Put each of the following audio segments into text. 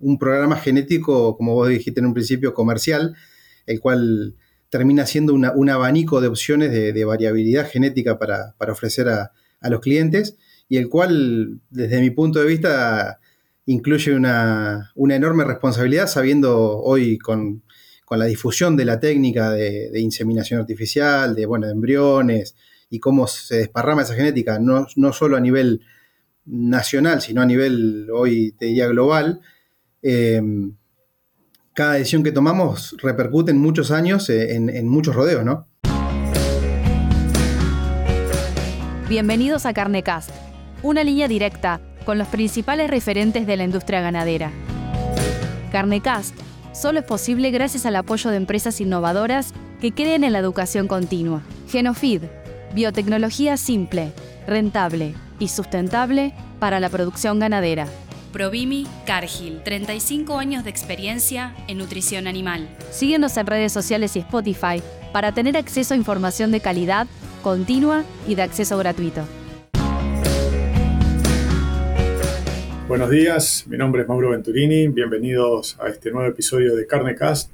un programa genético, como vos dijiste en un principio, comercial, el cual termina siendo un abanico de opciones de, variabilidad genética para, ofrecer a, los clientes y el cual, desde mi punto de vista, incluye una, enorme responsabilidad, sabiendo hoy con, la difusión de la técnica de, inseminación artificial, de, bueno, embriones y cómo se desparrama esa genética, no, no solo a nivel nacional, sino a nivel, hoy te diría, global, eh, cada decisión que tomamos repercute en muchos años, eh, en, muchos rodeos, ¿no? Bienvenidos a Carnecast, una línea directa con los principales referentes de la industria ganadera. Carnecast solo es posible gracias al apoyo de empresas innovadoras que creen en la educación continua. Genofeed, biotecnología simple, rentable y sustentable para la producción ganadera. Provimi Cargill, 35 años de experiencia en nutrición animal. Síguenos en redes sociales y Spotify para tener acceso a información de calidad, continua y de acceso gratuito. Buenos días, mi nombre es Mauro Venturini, bienvenidos a este nuevo episodio de Carnecast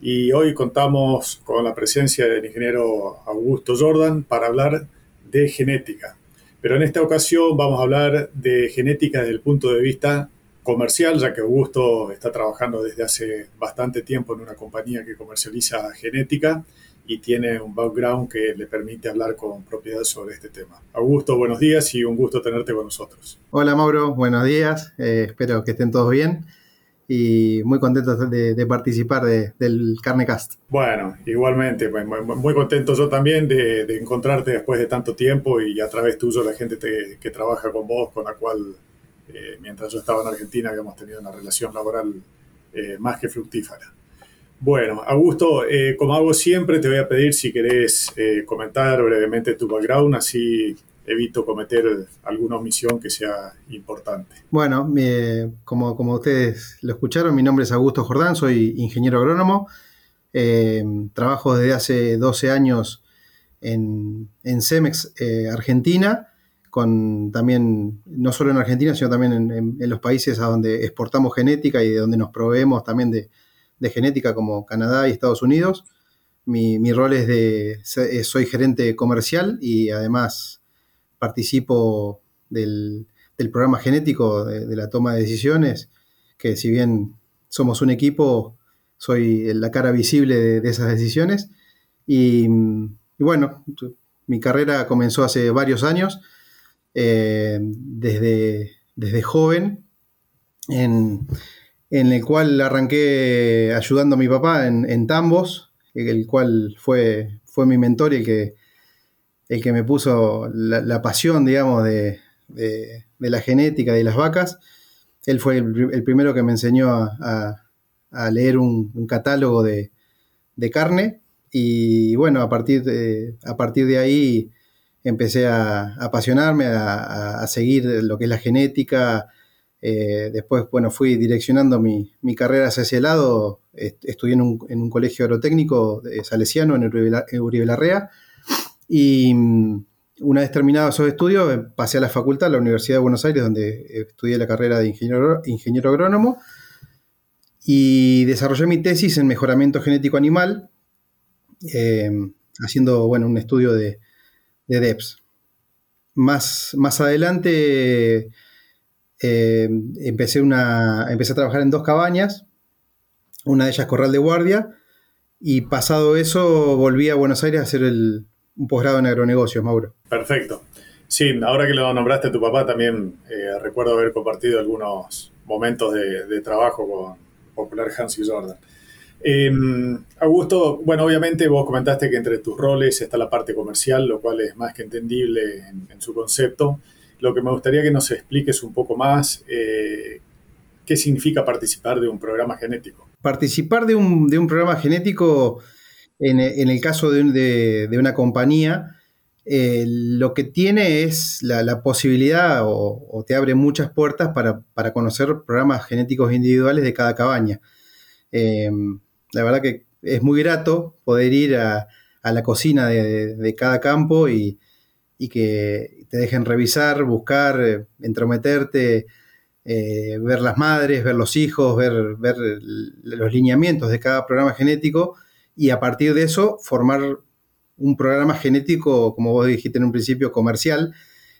y hoy contamos con la presencia del ingeniero Augusto Jordan para hablar de genética. Pero en esta ocasión vamos a hablar de genética desde el punto de vista comercial, ya que Augusto está trabajando desde hace bastante tiempo en una compañía que comercializa genética y tiene un background que le permite hablar con propiedad sobre este tema. Augusto, buenos días y un gusto tenerte con nosotros. Hola Mauro, buenos días, eh, espero que estén todos bien y muy contentos de, participar del Carnecast. Bueno, igualmente, pues, muy, contento yo también de, encontrarte después de tanto tiempo y a través tuyo la gente que trabaja con vos, con la cual eh, mientras yo estaba en Argentina habíamos tenido una relación laboral eh, más que fructífera. Bueno, Augusto, eh, como hago siempre, te voy a pedir si querés comentar brevemente tu background, así evito cometer alguna omisión que sea importante. Bueno, como, como ustedes lo escucharon, mi nombre es Augusto Jordán, soy ingeniero agrónomo. Eh, trabajo desde hace 12 años en, en Cemex, eh, Argentina, con también, no solo en Argentina, sino también en, los países a donde exportamos genética y de donde nos proveemos también de, genética, como Canadá y Estados Unidos. Mi, mi, rol es de, soy gerente comercial y además participo del, programa genético de, la toma de decisiones, que si bien somos un equipo, soy la cara visible de, esas decisiones. Y, bueno, mi carrera comenzó hace varios años, eh, desde, desde joven, en, el cual arranqué ayudando a mi papá en, Tambos, el cual fue, fue mi mentor y el que el que me puso la, pasión, digamos, de, la genética de las vacas. Él fue el, primero que me enseñó a, leer un, catálogo de, carne y bueno, a partir de, de ahí empecé a, apasionarme, a, seguir lo que es la genética. Eh, después, bueno, fui direccionando mi, carrera hacia ese lado. Estudié en un, colegio agrotécnico de salesiano en Uribe Larrea y mm, una vez terminados esos estudios, eh, pasé a la facultad, a la Universidad de Buenos Aires, donde estudié la carrera de ingeniero, ingeniero agrónomo, y desarrollé mi tesis en mejoramiento genético animal, eh, haciendo bueno, un estudio de, de DEPS. Más, más adelante eh, empecé, una, empecé a trabajar en dos cabañas, una de ellas Corral de Guardia, y pasado eso volví a Buenos Aires a hacer el, un posgrado en agronegocios, Mauro. Perfecto. Sí, ahora que lo nombraste a tu papá, también eh, recuerdo haber compartido algunos momentos de, trabajo con Popular Hans y Jordan. Em, Augusto, bueno, obviamente vos comentaste que entre tus roles está la parte comercial, lo cual es más que entendible en, su concepto. Lo que me gustaría que nos expliques un poco más, eh, ¿qué significa participar de un programa genético? Participar de un, de un programa genético en, el caso de, una compañía, eh, lo que tiene es la, posibilidad o, te abre muchas puertas para, conocer programas genéticos individuales de cada cabaña. Eh, la verdad que es muy grato poder ir a, la cocina de, cada campo y, que te dejen revisar, buscar, eh, entrometerte ver las madres, ver los hijos, ver, ver los lineamientos de cada programa genético y a partir de eso formar un programa genético, como vos dijiste en un principio, comercial,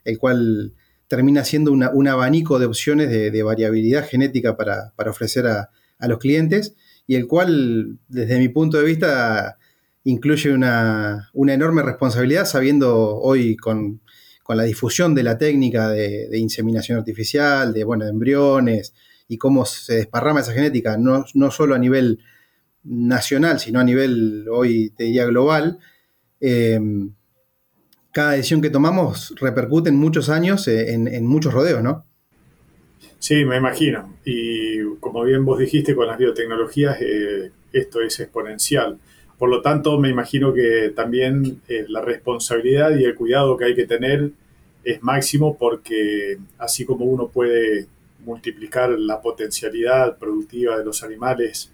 el cual termina siendo un abanico de opciones de, variabilidad genética para, ofrecer a, los clientes y el cual, desde mi punto de vista, incluye una, enorme responsabilidad, sabiendo hoy con, la difusión de la técnica de, inseminación artificial, de, bueno, embriones y cómo se desparrama esa genética, no, no solo a nivel nacional, sino a nivel, hoy te diría, global, eh, cada decisión que tomamos repercute en muchos años, eh, en, muchos rodeos, ¿no? Sí, me imagino. Y como bien vos dijiste, con las biotecnologías eh, esto es exponencial. Por lo tanto, me imagino que también la responsabilidad y el cuidado que hay que tener es máximo porque así como uno puede multiplicar la potencialidad productiva de los animales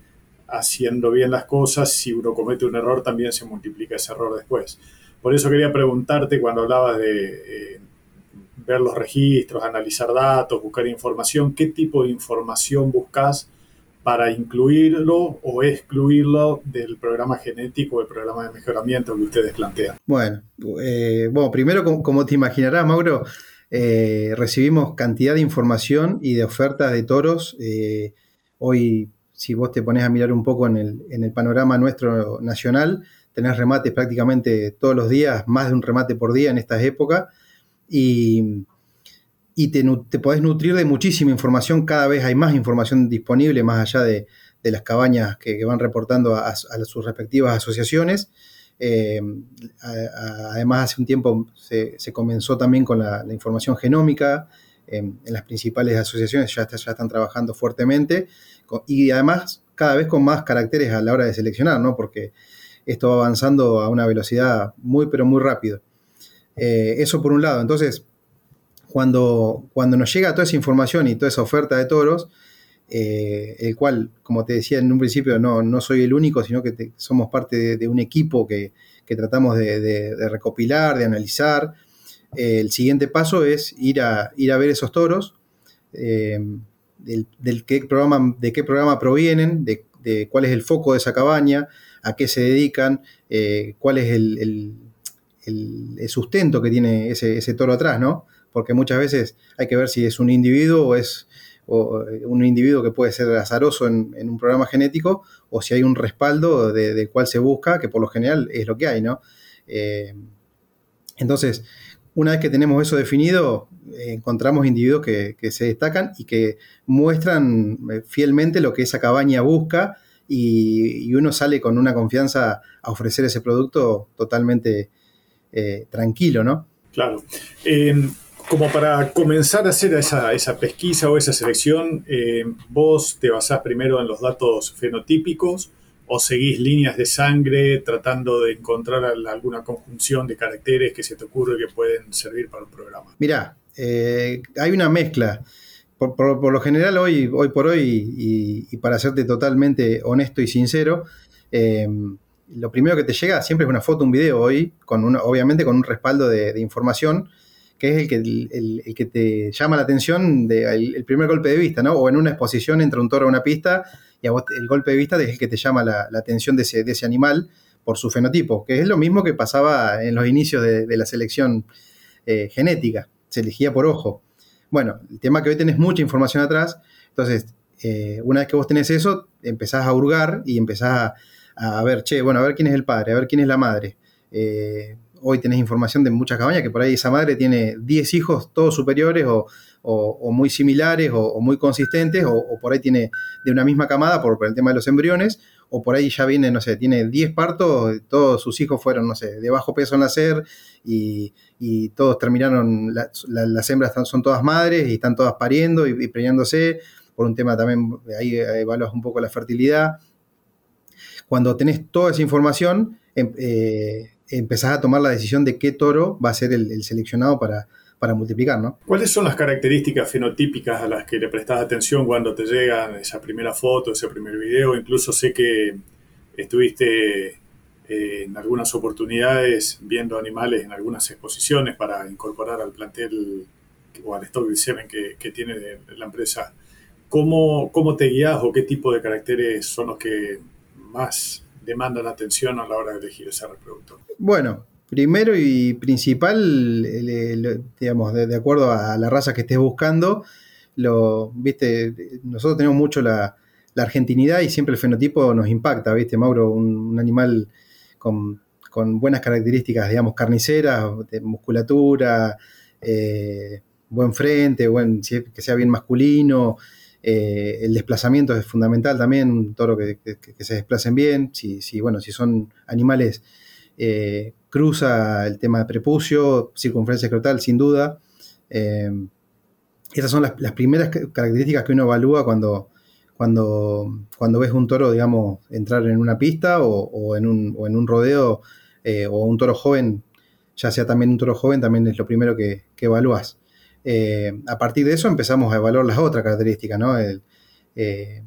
haciendo bien las cosas, si uno comete un error también se multiplica ese error después. Por eso quería preguntarte cuando hablabas de eh, ver los registros, analizar datos, buscar información, ¿qué tipo de información buscas para incluirlo o excluirlo del programa genético, del programa de mejoramiento que ustedes plantean? Bueno, eh, bueno primero, como, te imaginarás, Mauro, eh, recibimos cantidad de información y de ofertas de toros. hoy si vos te pones a mirar un poco en el, panorama nuestro nacional, tenés remates prácticamente todos los días, más de un remate por día en estas épocas, y, te, podés nutrir de muchísima información, cada vez hay más información disponible, más allá de, las cabañas que, van reportando a, sus respectivas asociaciones. Eh, además, hace un tiempo se, comenzó también con la, información genómica, en las principales asociaciones ya, ya están trabajando fuertemente y además cada vez con más caracteres a la hora de seleccionar, ¿no? Porque esto va avanzando a una velocidad muy, pero muy rápido. Eh, eso por un lado. Entonces, cuando, cuando nos llega toda esa información y toda esa oferta de toros, eh, el cual, como te decía en un principio, no, no soy el único, sino que somos parte de, un equipo que, tratamos de, recopilar, de analizar. Eh, el siguiente paso es ir a, ir a ver esos toros del, qué programa, de qué programa provienen, de, cuál es el foco de esa cabaña, a qué se dedican, eh, cuál es el, sustento que tiene ese, toro atrás, ¿no? Porque muchas veces hay que ver si es un individuo o es eh, un individuo que puede ser azaroso en, un programa genético o si hay un respaldo de, cuál se busca, que por lo general es lo que hay, ¿no? Eh, entonces, una vez que tenemos eso definido, encontramos individuos que, se destacan y que muestran eh, fielmente lo que esa cabaña busca y, uno sale con una confianza a ofrecer ese producto totalmente eh, tranquilo, ¿no? Claro. Em, como para comenzar a hacer esa, esa pesquisa o esa selección, em, vos te basás primero en los datos fenotípicos o seguís líneas de sangre tratando de encontrar alguna conjunción de caracteres que se te ocurre que pueden servir para un programa? Mira, eh, hay una mezcla. Por, lo general, hoy, hoy por hoy, y, para serte totalmente honesto y sincero, eh, lo primero que te llega siempre es una foto, un video hoy, con una, obviamente con un respaldo de, información, que es el que, el, que te llama la atención del el primer golpe de vista, ¿no? O en una exposición entra un toro a una pista y a vos el golpe de vista es el que te llama la, atención de ese, animal por su fenotipo, que es lo mismo que pasaba en los inicios de, la selección eh, genética, se elegía por ojo. Bueno, el tema que hoy tenés mucha información atrás, entonces eh, una vez que vos tenés eso, empezás a hurgar y empezás a, ver, che, bueno, a ver quién es el padre, a ver quién es la madre. Eh, hoy tenés información de muchas cabañas que por ahí esa madre tiene 10 hijos, todos superiores o, o, muy similares o, muy consistentes, o, por ahí tiene de una misma camada por, el tema de los embriones, o por ahí ya viene, no sé, tiene 10 partos, todos sus hijos fueron, no sé, de bajo peso en nacer y, y todos terminaron, las hembras son todas madres y están todas pariendo y, preñándose, por un tema también, ahí evaluas un poco la fertilidad. Cuando tenés toda esa información, em, eh, empezás a tomar la decisión de qué toro va a ser el seleccionado para, para multiplicar, ¿no? ¿Cuáles son las características fenotípicas a las que le prestas atención cuando te llegan esa primera foto, ese primer video? Incluso sé que estuviste eh, en algunas oportunidades viendo animales en algunas exposiciones para incorporar al plantel o al stock de semen que, tiene la empresa, ¿cómo, ¿cómo te guías o qué tipo de caracteres son los que más demandan atención a la hora de elegir ese reproductor? Bueno, primero y principal, digamos, de, acuerdo a la raza que estés buscando, lo, viste, nosotros tenemos mucho la, argentinidad y siempre el fenotipo nos impacta, viste, Mauro, un, animal con, buenas características, digamos, carniceras, musculatura, eh, buen frente, buen, que sea bien masculino, eh, el desplazamiento es fundamental también, un toro que, se desplacen bien, si, si, bueno, si son animales, eh, cruza el tema de prepucio, circunferencia escrotal, sin duda. Eh, esas son las, primeras características que uno evalúa cuando, cuando, cuando ves un toro, digamos, entrar en una pista o, en, un, en, un, rodeo o un toro joven, ya sea también un toro joven, también es lo primero que, que evalúas. Eh, a partir de eso empezamos a evaluar las otras características, ¿no? El, eh,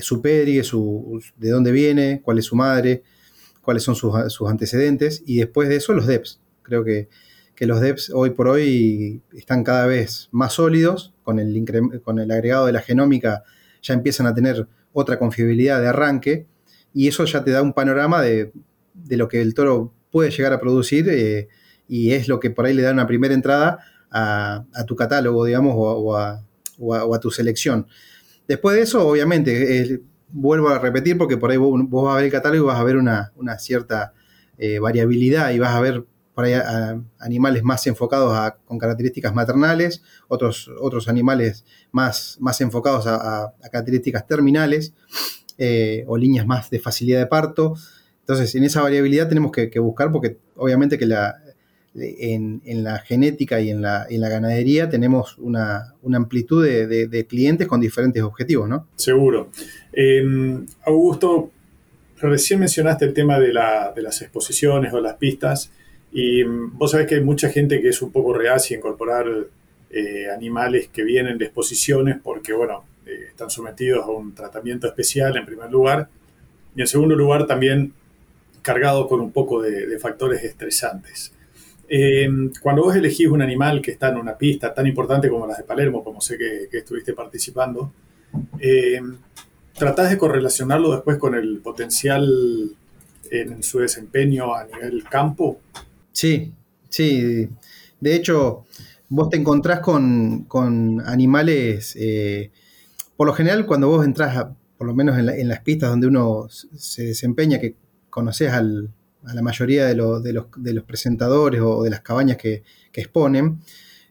su peri, su, de dónde viene, cuál es su madre, cuáles son sus, antecedentes, y después de eso los DEPs. Creo que, los DEPs hoy por hoy están cada vez más sólidos, con el, con el agregado de la genómica ya empiezan a tener otra confiabilidad de arranque, y eso ya te da un panorama de, lo que el toro puede llegar a producir, eh, y es lo que por ahí le da una primera entrada a, tu catálogo, digamos, o, a, tu selección. Después de eso, obviamente, vuelvo a repetir porque por ahí vos, vas a ver el catálogo y vas a ver una, cierta eh, variabilidad y vas a ver por ahí animales más enfocados con características maternales, otros, otros animales más, más enfocados a, características terminales eh, o líneas más de facilidad de parto. Entonces, en esa variabilidad tenemos que buscar porque obviamente que la, en, la genética y en la, ganadería tenemos una, amplitud de, clientes con diferentes objetivos, ¿no? Seguro. Em, Augusto, recién mencionaste el tema de, las exposiciones o las pistas y mm, vos sabés que hay mucha gente que es un poco reacia a incorporar eh, animales que vienen de exposiciones porque, bueno, eh, están sometidos a un tratamiento especial en primer lugar y en segundo lugar también cargado con un poco de factores estresantes. Eh, cuando vos elegís un animal que está en una pista tan importante como las de Palermo, como sé que, estuviste participando, ¿tratás de correlacionarlo después con el potencial en su desempeño a nivel campo? Sí, sí. De hecho, vos te encontrás con, animales, eh, por lo general cuando vos entras, por lo menos en, las pistas donde uno se desempeña, que conoces al, a la mayoría de, los, presentadores o de las cabañas que, exponen,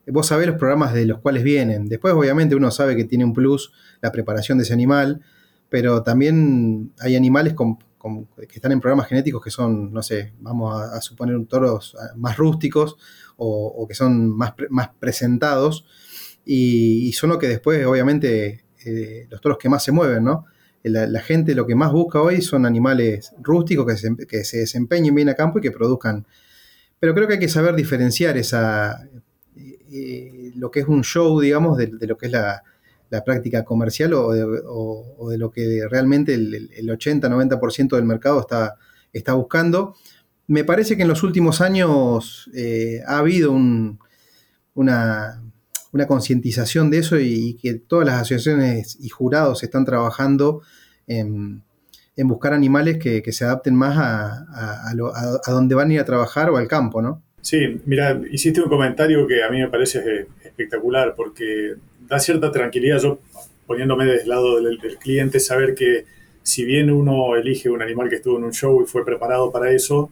vos sabés los programas de los cuales vienen. Después, obviamente, uno sabe que tiene un plus la preparación de ese animal, pero también hay animales que están en programas genéticos que son, no sé, vamos a, suponer toros más rústicos o, que son más, más presentados y, son los que después, obviamente, eh, los toros que más se mueven, ¿no? la, gente lo que más busca hoy son animales rústicos que se, que se, desempeñen bien a campo y que produzcan. Pero creo que hay que saber diferenciar esa, eh, eh, lo que es un show, digamos, de, lo que es la, práctica comercial o de, lo que realmente el, 80-90% del mercado está, está buscando. Me parece que en los últimos años eh, ha habido una, una concientización de eso y, que todas las asociaciones y jurados están trabajando en, buscar animales que, se adapten más a, a, donde van a ir a trabajar o al campo, ¿no? Sí, mira, hiciste un comentario que a mí me parece espectacular porque da cierta tranquilidad, yo poniéndome del lado del, cliente, saber que si bien uno elige un animal que estuvo en un show y fue preparado para eso,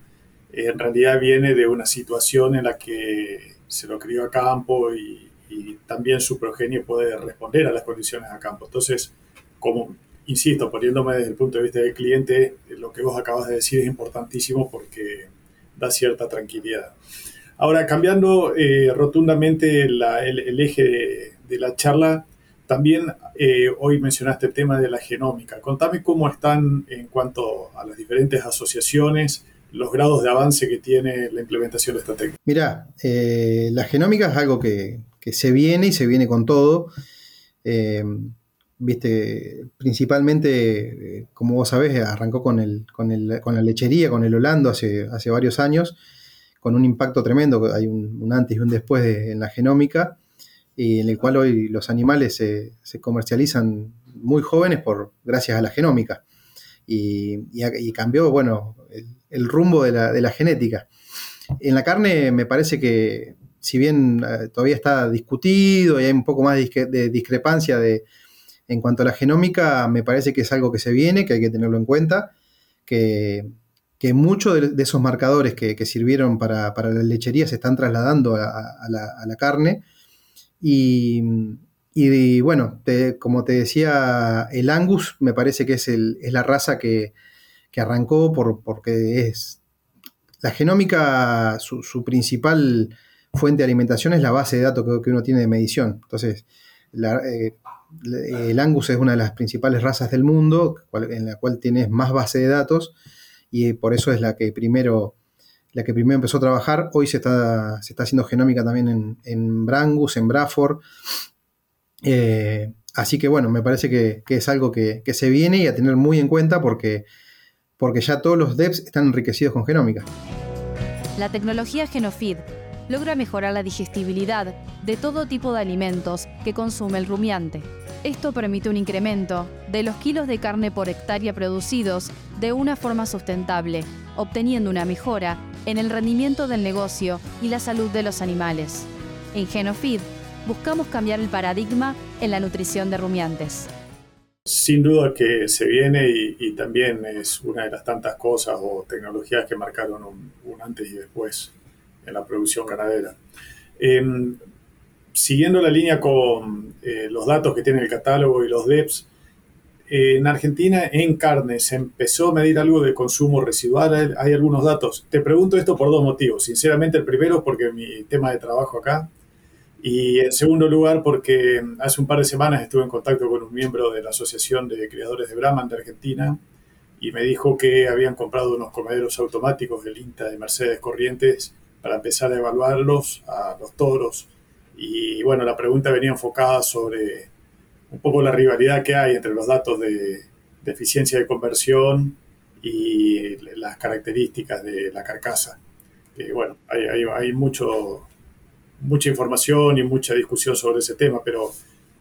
en realidad viene de una situación en la que se lo crió a campo y, y también su progenie puede responder a las condiciones a campo. Entonces, como insisto, poniéndome desde el punto de vista del cliente, lo que vos acabas de decir es importantísimo porque da cierta tranquilidad. Ahora, cambiando eh, rotundamente el, eje de, la charla, también eh, hoy mencionaste el tema de la genómica. Contame cómo están en cuanto a las diferentes asociaciones, los grados de avance que tiene la implementación de esta técnica. Mira, eh, la genómica es algo que, que se viene y se viene con todo. Viste, principalmente, eh, como vos sabés, arrancó con, el, con, la lechería, con el Holando hace, hace varios años, con un impacto tremendo, hay un, antes y un después en la genómica. y en el cual hoy los animales se, comercializan muy jóvenes por, gracias a la genómica. Y, cambió, bueno, el, rumbo de la, genética. En la carne me parece que, si bien eh, todavía está discutido y hay un poco más de, discrepancia de, en cuanto a la genómica, me parece que es algo que se viene, que hay que tenerlo en cuenta, que, muchos de, esos marcadores que, sirvieron para, la lechería se están trasladando a la, carne y, bueno, como te decía, el Angus me parece que es, la raza que, arrancó por, porque es la genómica, su, principal fuente de alimentación es la base de datos que, uno tiene de medición. Entonces, eh, el Angus es una de las principales razas del mundo, en la cual tienes más base de datos, y por eso es la que primero la que primero empezó a trabajar, hoy se está, se está haciendo genómica también en, en Brangus, en Braford. Eh, así que bueno, me parece que, es algo que, se viene y a tener muy en cuenta porque, porque ya todos los devs están enriquecidos con genómica. La tecnología Genofeed logra mejorar la digestibilidad de todo tipo de alimentos que consume el rumiante. Esto permite un incremento de los kilos de carne por hectárea producidos de una forma sustentable, obteniendo una mejora en el rendimiento del negocio y la salud de los animales. En Genofeed buscamos cambiar el paradigma en la nutrición de rumiantes. Sin duda que se viene y, también es una de las tantas cosas o tecnologías que marcaron un, antes y después en la producción ganadera. Em, siguiendo la línea con eh, los datos que tiene el catálogo y los DEPS, en Argentina, en carne, se empezó a medir algo de consumo residual. Hay algunos datos. Te pregunto esto por dos motivos. Sinceramente, el primero, porque mi tema de trabajo acá. Y en segundo lugar, porque hace un par de semanas estuve en contacto con un miembro de la Asociación de Criadores de Brahman de Argentina y me dijo que habían comprado unos comederos automáticos del INTA de Mercedes Corrientes para empezar a evaluarlos a los toros. Y bueno, la pregunta venía enfocada sobre un poco la rivalidad que hay entre los datos de, eficiencia de conversión y las características de la carcasa. bueno, hay, hay, mucho, mucha información y mucha discusión sobre ese tema, pero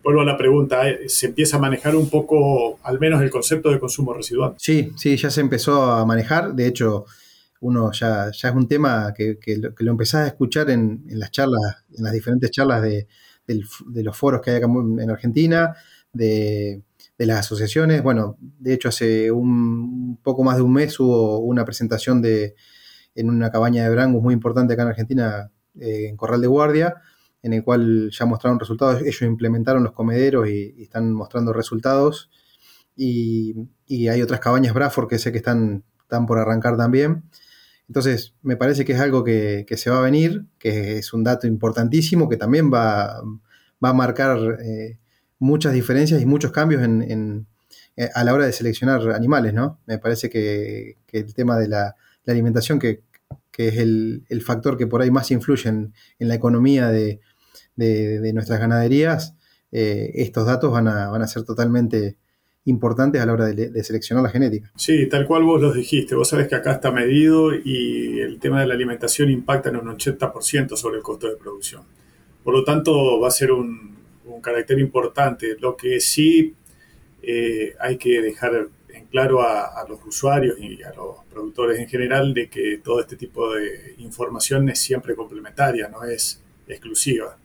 vuelvo a la pregunta, ¿eh? ¿se empieza a manejar un poco, al menos el concepto de consumo residual? Sí, sí, ya se empezó a manejar, de hecho, uno ya, ya es un tema que, que, lo, que empezás a escuchar en, las charlas, en las diferentes charlas de, de los foros que hay acá en Argentina, de, las asociaciones. Bueno, de hecho hace un poco más de un mes hubo una presentación de, en una cabaña de Brangus muy importante acá en Argentina, eh, en Corral de Guardia, en el cual ya mostraron resultados. Ellos implementaron los comederos y, están mostrando resultados. Y, hay otras cabañas Braford que sé que están, están por arrancar también. Entonces, me parece que es algo que, se va a venir, que es un dato importantísimo, que también va, va a marcar eh, muchas diferencias y muchos cambios en, eh, a la hora de seleccionar animales, ¿no? Me parece que, el tema de la, alimentación, que, es el, factor que por ahí más influye en, la economía de, nuestras ganaderías, eh, estos datos van a, van a ser totalmente importantes a la hora de, seleccionar la genética. Sí, tal cual vos los dijiste. Vos sabés que acá está medido y el tema de la alimentación impacta en un 80% sobre el costo de producción. Por lo tanto, va a ser un, carácter importante. Lo que sí eh, hay que dejar en claro a, los usuarios y a los productores en general de que todo este tipo de información es siempre complementaria, no es exclusiva.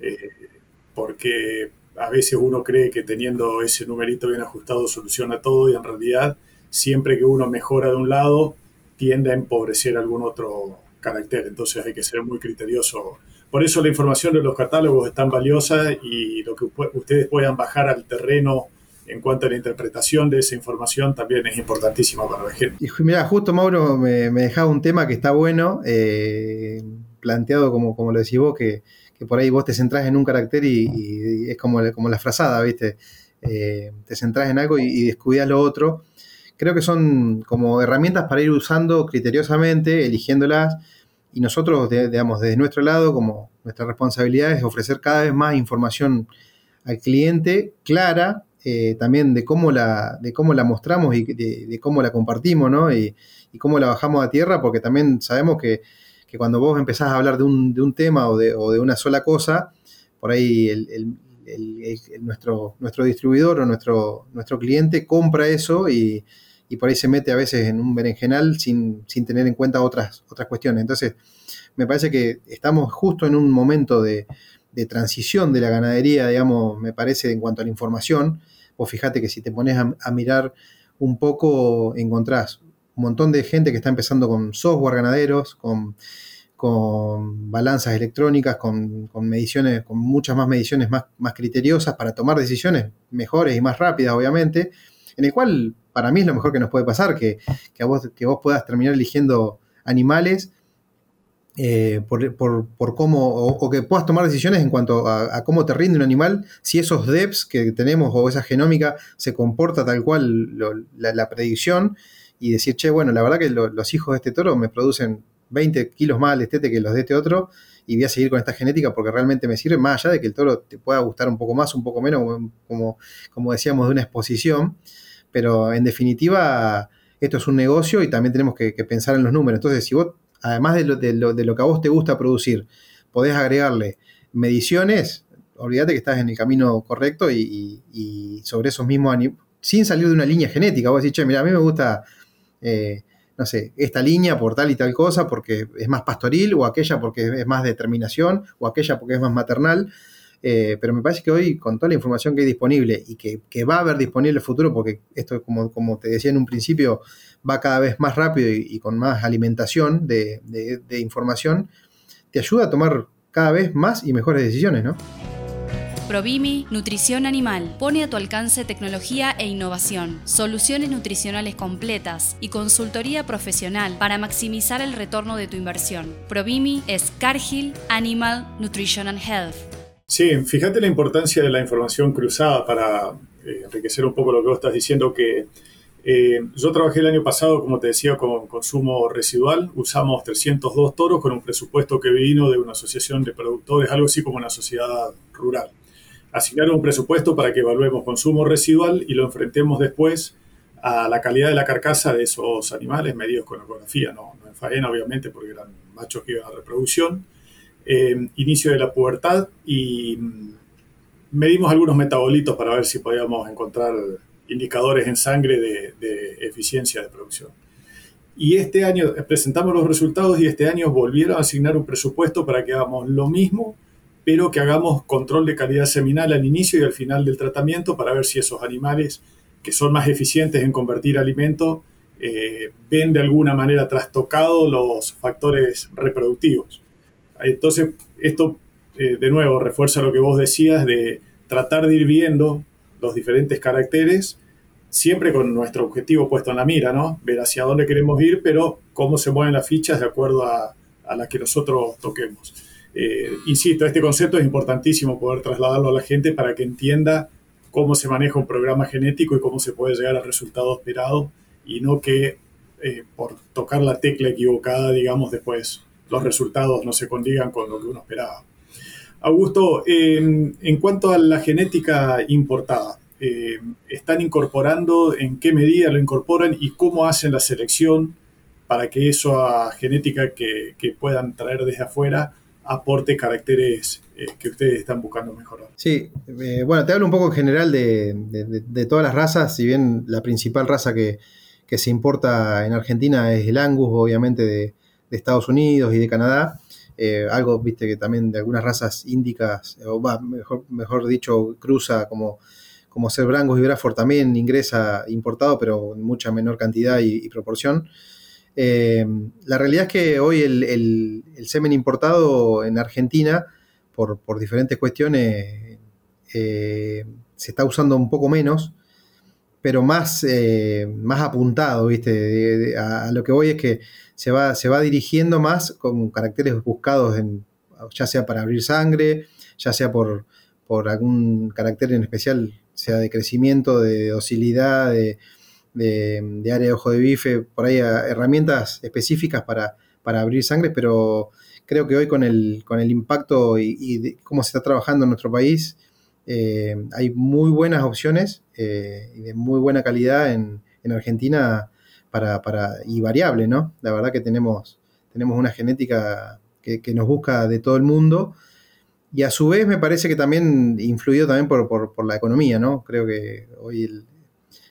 Eh, porque a veces uno cree que teniendo ese numerito bien ajustado soluciona todo y en realidad siempre que uno mejora de un lado tiende a empobrecer algún otro carácter. Entonces hay que ser muy criterioso. Por eso la información de los catálogos es tan valiosa y lo que ustedes puedan bajar al terreno en cuanto a la interpretación de esa información también es importantísima para la gente. Y mira, justo Mauro me, dejaba un tema que está bueno, eh, planteado como, como lo decís vos, que, por ahí vos te centrás en un carácter y, es como, como la frazada, ¿viste? Eh, te centrás en algo y, y descuidas lo otro. Creo que son como herramientas para ir usando criteriosamente, eligiéndolas y nosotros, digamos, desde nuestro lado, como nuestra responsabilidad es ofrecer cada vez más información al cliente clara, eh, también de cómo, la, de cómo la mostramos y de, cómo la compartimos, ¿no? Y, cómo la bajamos a tierra, porque también sabemos que, cuando vos empezás a hablar de un, de un tema o de, o de, una sola cosa, por ahí nuestro, nuestro distribuidor o nuestro, nuestro cliente compra eso y, por ahí se mete a veces en un berenjenal sin, sin tener en cuenta otras, otras cuestiones. Entonces, me parece que estamos justo en un momento de, transición de la ganadería, digamos, me parece, en cuanto a la información. Vos fíjate que si te pones a, mirar un poco, encontrás un montón de gente que está empezando con software ganaderos, con, con balanzas electrónicas, con, mediciones, con muchas más mediciones más, más criteriosas para tomar decisiones mejores y más rápidas, obviamente, en el cual para mí es lo mejor que nos puede pasar, que, que, vos, que vos puedas terminar eligiendo animales eh, por, cómo, o, que puedas tomar decisiones en cuanto a, cómo te rinde un animal, si esos DEPs que tenemos o esa genómica se comporta tal cual la, predicción y decir, che, bueno, la verdad que los hijos de este toro me producen 20 kilos más al estete que los de este otro y voy a seguir con esta genética porque realmente me sirve, más allá de que el toro te pueda gustar un poco más, un poco menos, como, como decíamos, de una exposición, pero en definitiva esto es un negocio y también tenemos que, pensar en los números. Entonces, si vos además de lo, de, lo, que a vos te gusta producir, podés agregarle mediciones, olvídate que estás en el camino correcto y, sobre esos mismos sin salir de una línea genética. Vos decís, che, mira, a mí me gusta, eh, no sé, esta línea por tal y tal cosa porque es más pastoril, o aquella porque es más determinación, o aquella porque es más maternal. Eh, pero me parece que hoy, con toda la información que hay disponible y que, va a haber disponible en el futuro, porque esto, como, como te decía en un principio, va cada vez más rápido y, con más alimentación de, información, te ayuda a tomar cada vez más y mejores decisiones, ¿no? Provimi Nutrición Animal pone a tu alcance tecnología e innovación, soluciones nutricionales completas y consultoría profesional para maximizar el retorno de tu inversión. Provimi es Cargill Animal Nutrition and Health. Sí, fíjate la importancia de la información cruzada para eh, enriquecer un poco lo que vos estás diciendo, que eh, yo trabajé el año pasado, como te decía, con consumo residual. Usamos 302 toros con un presupuesto que vino de una asociación de productores, algo así como una sociedad rural. Asignaron un presupuesto para que evaluemos consumo residual y lo enfrentemos después a la calidad de la carcasa de esos animales medidos con ecografía, no, no en faena obviamente porque eran machos que iban a reproducción, eh, inicio de la pubertad y mm, medimos algunos metabolitos para ver si podíamos encontrar indicadores en sangre de, eficiencia de producción. Y este año presentamos los resultados y este año volvieron a asignar un presupuesto para que hagamos lo mismo, pero que hagamos control de calidad seminal al inicio y al final del tratamiento para ver si esos animales que son más eficientes en convertir alimento eh, ven de alguna manera trastocados los factores reproductivos. Entonces, esto eh, de nuevo refuerza lo que vos decías de tratar de ir viendo los diferentes caracteres, siempre con nuestro objetivo puesto en la mira, ¿no? Ver hacia dónde queremos ir, pero cómo se mueven las fichas de acuerdo a, a las que nosotros toquemos. Eh, insisto, este concepto es importantísimo poder trasladarlo a la gente para que entienda cómo se maneja un programa genético y cómo se puede llegar al resultado esperado y no que eh, por tocar la tecla equivocada, digamos, después los resultados no se condigan con lo que uno esperaba. Augusto, en cuanto a la genética importada, eh, ¿están incorporando, en qué medida lo incorporan y cómo hacen la selección para que esa genética que, puedan traer desde afuera aporte caracteres eh, que ustedes están buscando mejorar? Sí, eh, bueno, te hablo un poco en general de, todas las razas, si bien la principal raza que, se importa en Argentina es el Angus, obviamente de Estados Unidos y de Canadá. Eh, algo, viste, que también de algunas razas índicas, o mejor, mejor dicho, cruza como, como ser Brangus y Braford también ingresa importado, pero en mucha menor cantidad y, proporción. Eh, la realidad es que hoy el, semen importado en Argentina, por, diferentes cuestiones, eh, se está usando un poco menos, pero más, más apuntado, ¿viste? a, lo que voy es que se va, se va dirigiendo más con caracteres buscados en, ya sea para abrir sangre, ya sea por, por algún carácter en especial, sea de crecimiento, de docilidad, de, área de ojo de bife, por ahí herramientas específicas para, para, abrir sangre, pero creo que hoy con el, con el impacto y, cómo se está trabajando en nuestro país, eh, hay muy buenas opciones eh, y de muy buena calidad en, en Argentina para, para, y variable, ¿no? La verdad que tenemos, tenemos una genética que, nos busca de todo el mundo y a su vez me parece que también influyó también por, la economía, ¿no? Creo que hoy,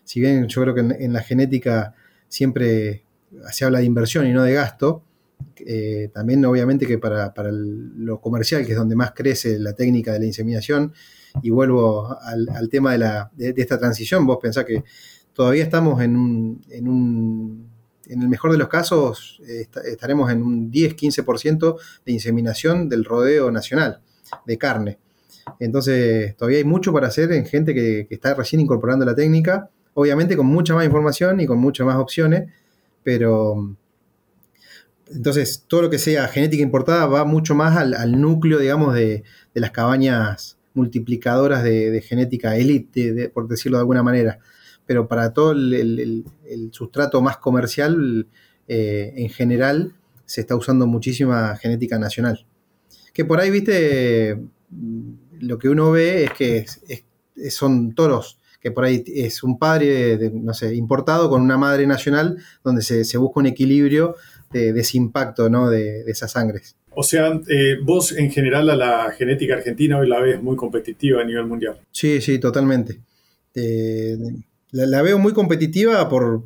si bien yo creo que en, la genética siempre se habla de inversión y no de gasto, eh, también obviamente que para, lo comercial, que es donde más crece la técnica de la inseminación, y vuelvo al, tema de, la, de, esta transición, vos pensás que todavía estamos en un, en un en el mejor de los casos estaremos en un 10-15% de inseminación del rodeo nacional de carne. Entonces, todavía hay mucho para hacer en gente que, está recién incorporando la técnica, obviamente con mucha más información y con muchas más opciones, pero entonces todo lo que sea genética importada va mucho más al, núcleo, digamos, de, las cabañas multiplicadoras de, genética elite, por decirlo de alguna manera. Pero para todo el, sustrato más comercial, eh, en general, se está usando muchísima genética nacional que por ahí, viste, lo que uno ve es que son toros, que por ahí es un padre, no sé, importado con una madre nacional, donde se, busca un equilibrio de, ese impacto, ¿no? De, esas sangres. O sea, eh, vos en general a la genética argentina hoy la ves muy competitiva a nivel mundial. Sí, sí, totalmente. Eh, la, veo muy competitiva por,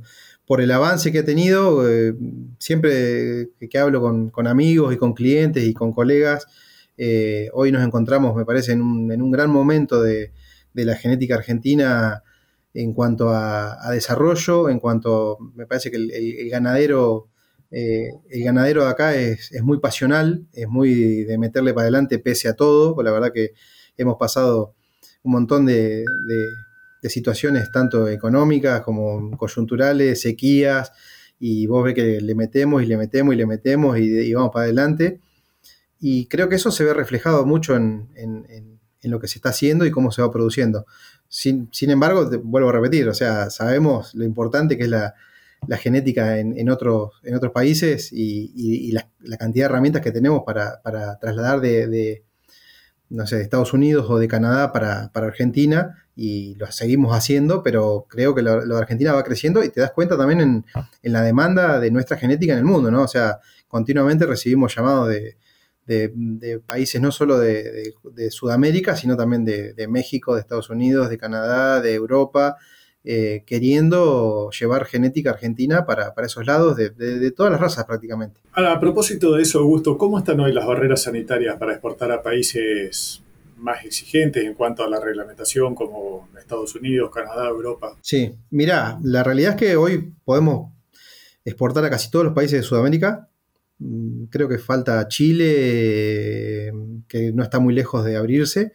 el avance que ha tenido. Eh, siempre que, hablo con, amigos y con clientes y con colegas, hoy nos encontramos, me parece, en un, gran momento de, la genética argentina en cuanto a, desarrollo, en cuanto, me parece que el, ganadero, eh, el ganadero de acá es, muy pasional, es muy de meterle para adelante pese a todo, pues la verdad que hemos pasado un montón de, situaciones tanto económicas como coyunturales, sequías, y vos ves que le metemos y le metemos y le metemos y vamos para adelante. Y creo que eso se ve reflejado mucho en, lo que se está haciendo y cómo se va produciendo. Sin, embargo, vuelvo a repetir, o sea, sabemos lo importante que es la, genética en, otros, en otros países y, la, cantidad de herramientas que tenemos para, trasladar de, no sé, de Estados Unidos o de Canadá para, Argentina y lo seguimos haciendo, pero creo que lo, de Argentina va creciendo y te das cuenta también en, en, la demanda de nuestra genética en el mundo, ¿no? O sea, continuamente recibimos llamados de, de, países no solo de, Sudamérica, sino también de, México, de Estados Unidos, de Canadá, de Europa, eh, queriendo llevar genética argentina para, esos lados de, todas las razas prácticamente. a propósito de eso, Augusto, ¿cómo están hoy las barreras sanitarias para exportar a países más exigentes en cuanto a la reglamentación como Estados Unidos, Canadá, Europa? Sí, mira, la realidad es que hoy podemos exportar a casi todos los países de Sudamérica, creo que falta Chile, que no está muy lejos de abrirse.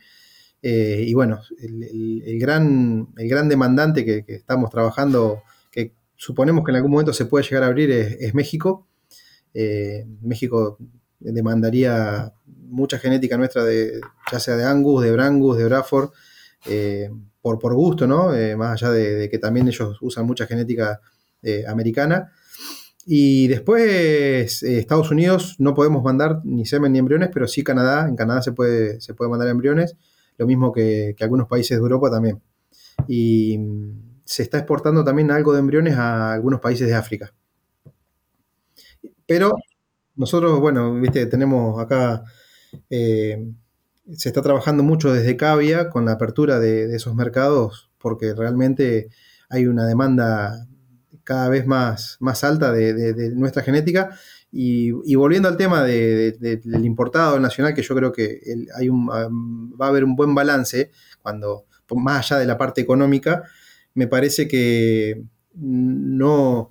Eh, y bueno, el, gran, el gran demandante que, estamos trabajando, que suponemos que en algún momento se puede llegar a abrir, es, México. Eh, México demandaría mucha genética nuestra, de, ya sea de Angus, de Brangus, de Brafor, eh, por, por gusto, ¿no? más allá de, que también ellos usan mucha genética americana. Y después eh, Estados Unidos no podemos mandar ni semen ni embriones, pero sí Canadá. En Canadá se puede, se puede mandar embriones, lo mismo que, algunos países de Europa también. Y mm, se está exportando también algo de embriones a algunos países de África. Pero nosotros, bueno, viste, tenemos acá, eh, se está trabajando mucho desde Cavia con la apertura de esos mercados, porque realmente hay una demanda cada vez más, más alta de, nuestra genética. Y, volviendo al tema del importado nacional, que yo creo que un, va a haber un buen balance cuando, más allá de la parte económica, me parece que no,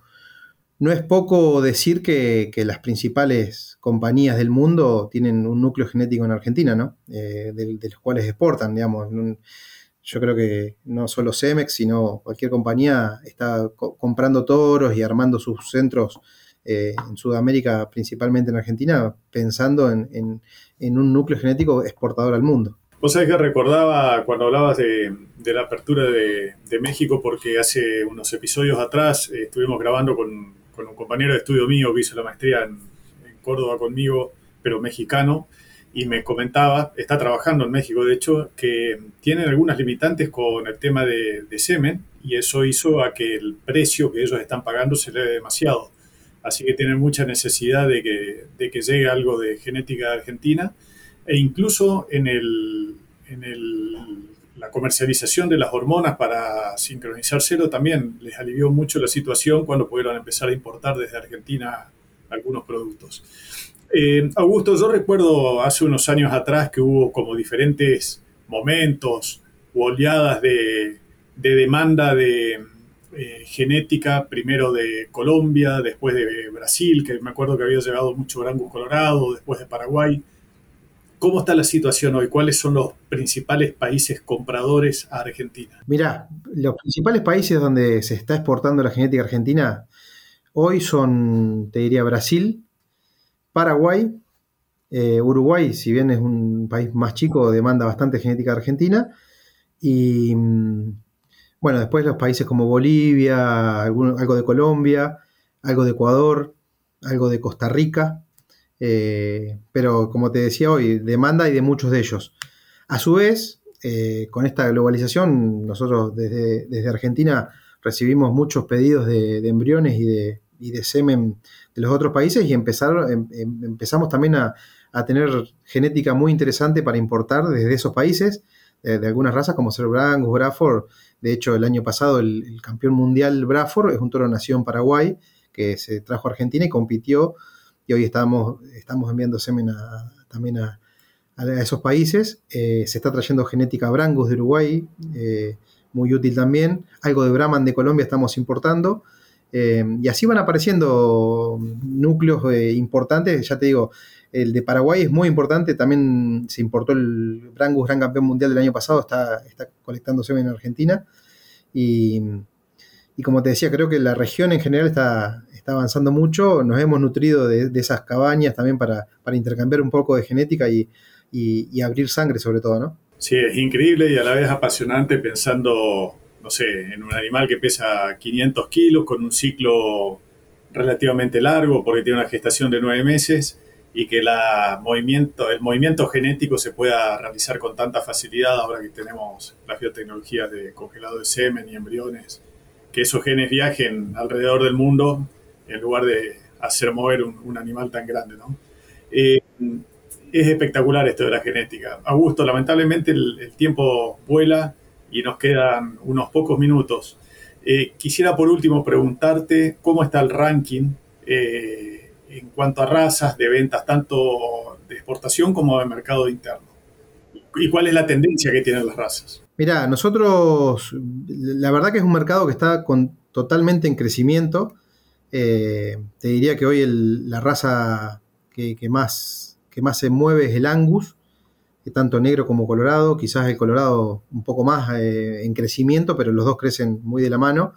no es poco decir que, las principales compañías del mundo tienen un núcleo genético en Argentina, ¿no? Eh, de, los cuales exportan, digamos yo creo que no solo Cemex, sino cualquier compañía está comprando toros y armando sus centros eh, en Sudamérica, principalmente en Argentina, pensando en, un núcleo genético exportador al mundo. Vos sabés que recordaba cuando hablabas de, la apertura de, México, porque hace unos episodios atrás eh, estuvimos grabando con, un compañero de estudio mío que hizo la maestría en Córdoba conmigo, pero mexicano, y me comentaba, está trabajando en México de hecho, que tienen algunas limitantes con el tema de, semen y eso hizo a que el precio que ellos están pagando se eleve demasiado. Así que tienen mucha necesidad de que, de que llegue algo de genética argentina e incluso en, la comercialización de las hormonas para sincronizar cero también les alivió mucho la situación cuando pudieron empezar a importar desde Argentina algunos productos. Eh, Augusto, yo recuerdo hace unos años atrás que hubo como diferentes momentos o oleadas de, demanda de eh, genética, primero de Colombia, después de Brasil, que me acuerdo que había llegado mucho Brangus Colorado, después de Paraguay. ¿Cómo está la situación hoy? ¿Cuáles son los principales países compradores a Argentina? Mirá, los principales países donde se está exportando la genética argentina hoy son, te diría, Brasil, Paraguay, eh, Uruguay, si bien es un país más chico, demanda bastante genética argentina. Y mm, bueno, después los países como Bolivia, algo de Colombia, algo de Ecuador, algo de Costa Rica. Eh, pero como te decía hoy, demanda y de muchos de ellos. A su vez, eh, con esta globalización, nosotros desde, Argentina recibimos muchos pedidos de, embriones y de, y de semen de los otros países y empezar, em, em, empezamos también a, tener genética muy interesante para importar desde esos países, de, algunas razas como ser Brangus, Braford. De hecho, el año pasado el, campeón mundial Braford es un toro nacido en Paraguay que se trajo a Argentina y compitió y hoy estamos, estamos enviando semen también a, esos países. Eh, se está trayendo genética Brangus de Uruguay, eh, muy útil también. Algo de Brahman de Colombia estamos importando. Eh, y así van apareciendo núcleos eh, importantes, ya te digo, el de Paraguay es muy importante, también se importó el Brangus, gran campeón mundial del año pasado, está, está colectándose en Argentina. Y, como te decía, creo que la región en general está, está avanzando mucho, nos hemos nutrido de, esas cabañas también para, intercambiar un poco de genética y, y abrir sangre sobre todo, ¿no? Sí, es increíble y a la vez apasionante pensando no sé, en un animal que pesa 500 kilos con un ciclo relativamente largo porque tiene una gestación de nueve meses y que el movimiento genético se pueda realizar con tanta facilidad ahora que tenemos las biotecnologías de congelado de semen y embriones, que esos genes viajen alrededor del mundo en lugar de hacer mover un, animal tan grande. ¿no? Eh, es espectacular esto de la genética. Augusto, lamentablemente el tiempo vuela y nos quedan unos pocos minutos. Eh, quisiera por último preguntarte cómo está el ranking eh, en cuanto a razas de ventas, tanto de exportación como de mercado interno. ¿Y cuál es la tendencia que tienen las razas? Mira, nosotros, la verdad que es un mercado que está totalmente en crecimiento. Eh, te diría que hoy la raza que, más, que más se mueve es el Angus, tanto negro como colorado, quizás el colorado un poco más eh, en crecimiento, pero los dos crecen muy de la mano.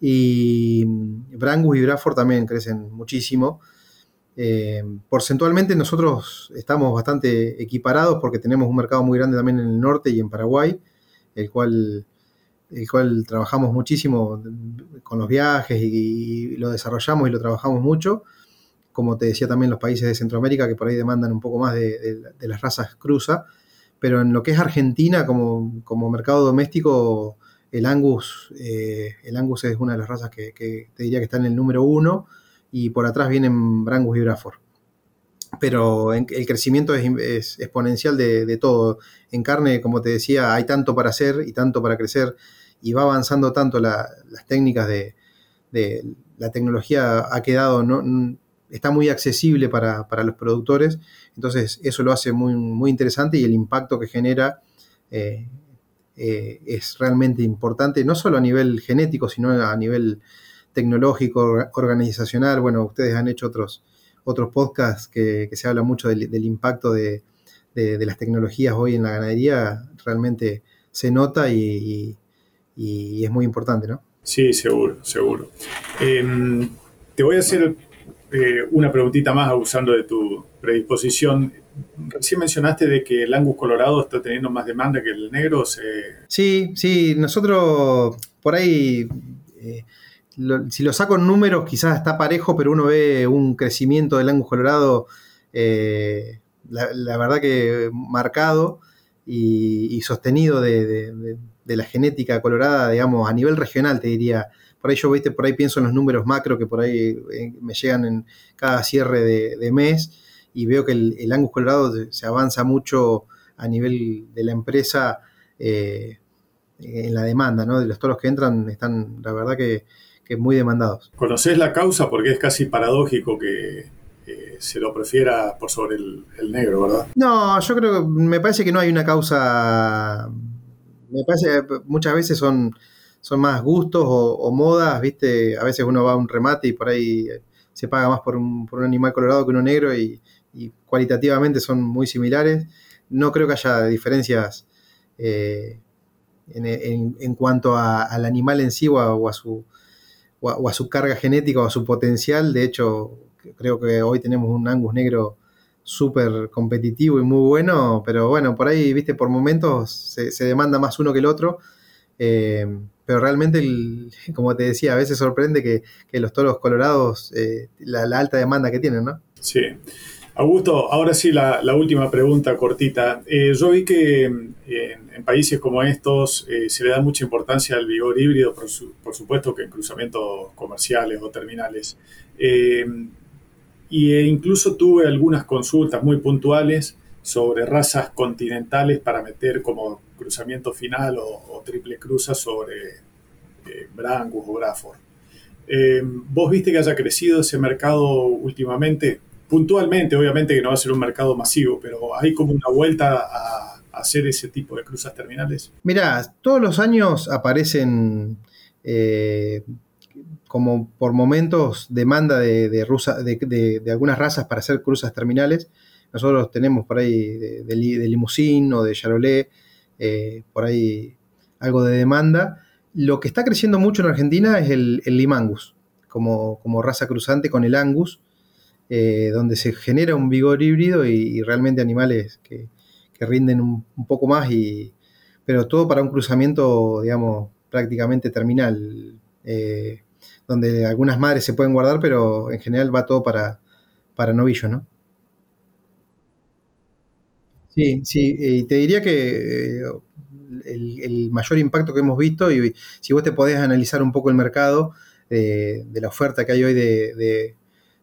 Y Brangus y Braford también crecen muchísimo. Eh, porcentualmente nosotros estamos bastante equiparados porque tenemos un mercado muy grande también en el norte y en Paraguay, el cual, el cual trabajamos muchísimo con los viajes y lo desarrollamos y lo trabajamos mucho como te decía también los países de Centroamérica que por ahí demandan un poco más de, las razas cruza, pero en lo que es Argentina como, mercado doméstico, el Angus, eh, el Angus es una de las razas que, te diría que está en el número uno y por atrás vienen Brangus y Braford. Pero el crecimiento es, exponencial de, todo. En carne, como te decía, hay tanto para hacer y tanto para crecer y va avanzando tanto las técnicas de, la tecnología ha quedado, no, está muy accesible para, los productores, entonces eso lo hace muy, muy interesante y el impacto que genera eh, eh, es realmente importante, no solo a nivel genético, sino a nivel tecnológico, organizacional. Bueno, ustedes han hecho otros, otros podcasts que, se habla mucho del, impacto de, las tecnologías hoy en la ganadería, realmente se nota y, es muy importante, ¿no? Sí, seguro, seguro. Em, te voy a hacer eh, una preguntita más abusando de tu predisposición. Recién mencionaste de que el Angus Colorado está teniendo más demanda que el negro. Sí, sí, nosotros por ahí, eh, si lo saco en números, quizás está parejo, pero uno ve un crecimiento del Angus Colorado, eh, la, verdad que marcado y, sostenido de, de, la genética colorada, digamos, a nivel regional, te diría por ahí yo, viste, por ahí pienso en los números macro que por ahí eh, me llegan en cada cierre de, mes y veo que el, Angus Colorado se avanza mucho a nivel de la empresa eh, en la demanda, ¿no? De los toros que entran están, la verdad que, muy demandados. ¿Conoces la causa? Porque es casi paradójico que se lo prefiera por sobre el, negro, ¿verdad? No, yo creo que me parece que no hay una causa. Me parece muchas veces son, son más gustos o, modas, ¿viste? A veces uno va a un remate y por ahí se paga más por un, por un animal colorado que uno negro y, cualitativamente son muy similares. No creo que haya diferencias eh, en, cuanto al animal en sí o a, su, o a, su carga genética o a su potencial. De hecho, creo que hoy tenemos un Angus negro súper competitivo y muy bueno, pero bueno, por ahí, viste, por momentos se, demanda más uno que el otro. Eh, pero realmente, como te decía, a veces sorprende que, los toros colorados, eh, la, alta demanda que tienen, ¿no? Sí. Augusto, ahora sí la, última pregunta cortita. Eh, yo vi que en, países como estos se le da mucha importancia al vigor híbrido, por, supuesto que en cruzamientos comerciales o terminales. Y e incluso tuve algunas consultas muy puntuales sobre razas continentales para meter como cruzamiento final o, triple cruza sobre eh, Brangus o Braford. Eh, ¿Vos viste que haya crecido ese mercado últimamente? Puntualmente, obviamente que no va a ser un mercado masivo, pero hay como una vuelta a, hacer ese tipo de cruzas terminales. Mira, todos los años aparecen como por momentos demanda de, de, de, algunas razas para hacer cruzas terminales. Nosotros tenemos por ahí de, limusín o de charolais, eh, por ahí algo de demanda. Lo que está creciendo mucho en Argentina es el, limangus, como, raza cruzante con el angus, eh, donde se genera un vigor híbrido y, realmente animales que, rinden un, poco más, pero todo para un cruzamiento, digamos, prácticamente terminal. Eh, donde algunas madres se pueden guardar, pero en general va todo para, para novillo, ¿no? Sí, sí, y te diría que eh, el, mayor impacto que hemos visto, y si vos te podés analizar un poco el mercado de la oferta que hay hoy de,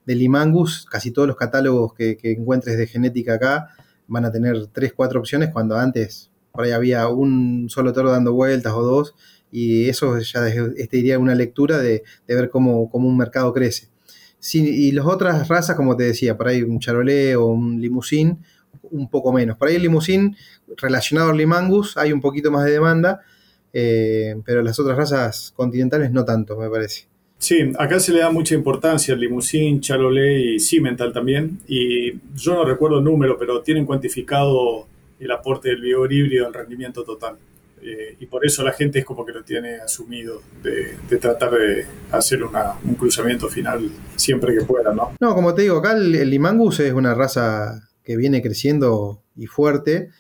de, Limangus, casi todos los catálogos que, que, encuentres de genética acá van a tener tres, cuatro opciones, cuando antes por ahí había un solo toro dando vueltas o dos, y eso ya este diría una lectura de, ver cómo, un mercado crece. y las otras razas, como te decía, por ahí un charolais o un limusín, un poco menos. Por ahí el limusín, relacionado al limangus, hay un poquito más de demanda, eh, pero las otras razas continentales no tanto, me parece. Sí, acá se le da mucha importancia al limusín, charolais y cimental también. Y yo no recuerdo el número, pero tienen cuantificado el aporte del vigor híbrido al rendimiento total. Eh, y por eso la gente es como que lo tiene asumido de, tratar de hacer un cruzamiento final siempre que pueda, ¿no? No, como te digo, acá el, Limangus es una raza que viene creciendo y fuerte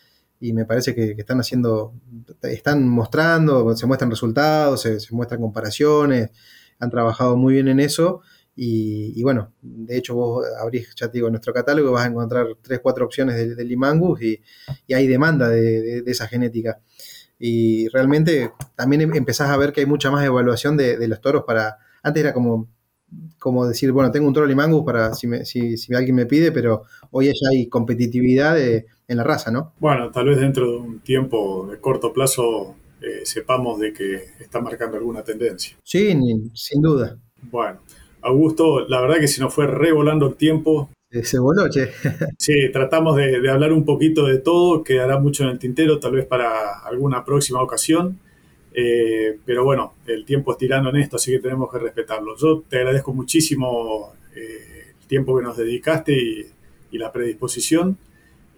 y me parece que, están haciendo, están mostrando, se muestran resultados, se, muestran comparaciones, han trabajado muy bien en eso y, bueno, de hecho vos abrís, ya te digo, nuestro catálogo vas a encontrar tres, cuatro opciones del Limangus y, hay demanda de esa genética y realmente también em, empezás a ver que hay mucha más evaluación de, los toros para... Antes era como, como decir, bueno, tengo un toro limangus para si, si, alguien me pide, pero hoy ya hay competitividad en la raza, ¿no? Bueno, tal vez dentro de un tiempo de corto plazo eh, sepamos de que está marcando alguna tendencia. Sí, sin duda. Bueno, Augusto, la verdad que se nos fue revolando el tiempo. Se voló, che. Sí, tratamos de, hablar un poquito de todo, quedará mucho en el tintero, tal vez para alguna próxima ocasión. Eh, pero bueno, el tiempo es tirando en esto, así que tenemos que respetarlo. Yo te agradezco muchísimo eh, el tiempo que nos dedicaste y, la predisposición.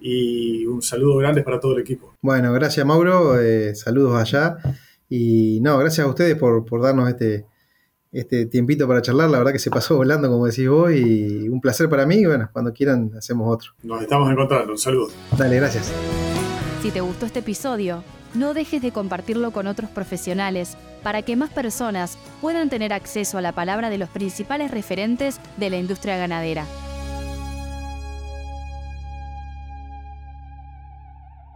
Y un saludo grande para todo el equipo. Bueno, gracias Mauro, eh, saludos allá. Y no, gracias a ustedes por, por darnos este, este tiempito para charlar. La verdad que se pasó volando, como decís vos, y un placer para mí. bueno, cuando quieran hacemos otro. Nos estamos encontrando. Un saludo. Dale, gracias. Si te gustó este episodio, no dejes de compartirlo con otros profesionales para que más personas puedan tener acceso a la palabra de los principales referentes de la industria ganadera.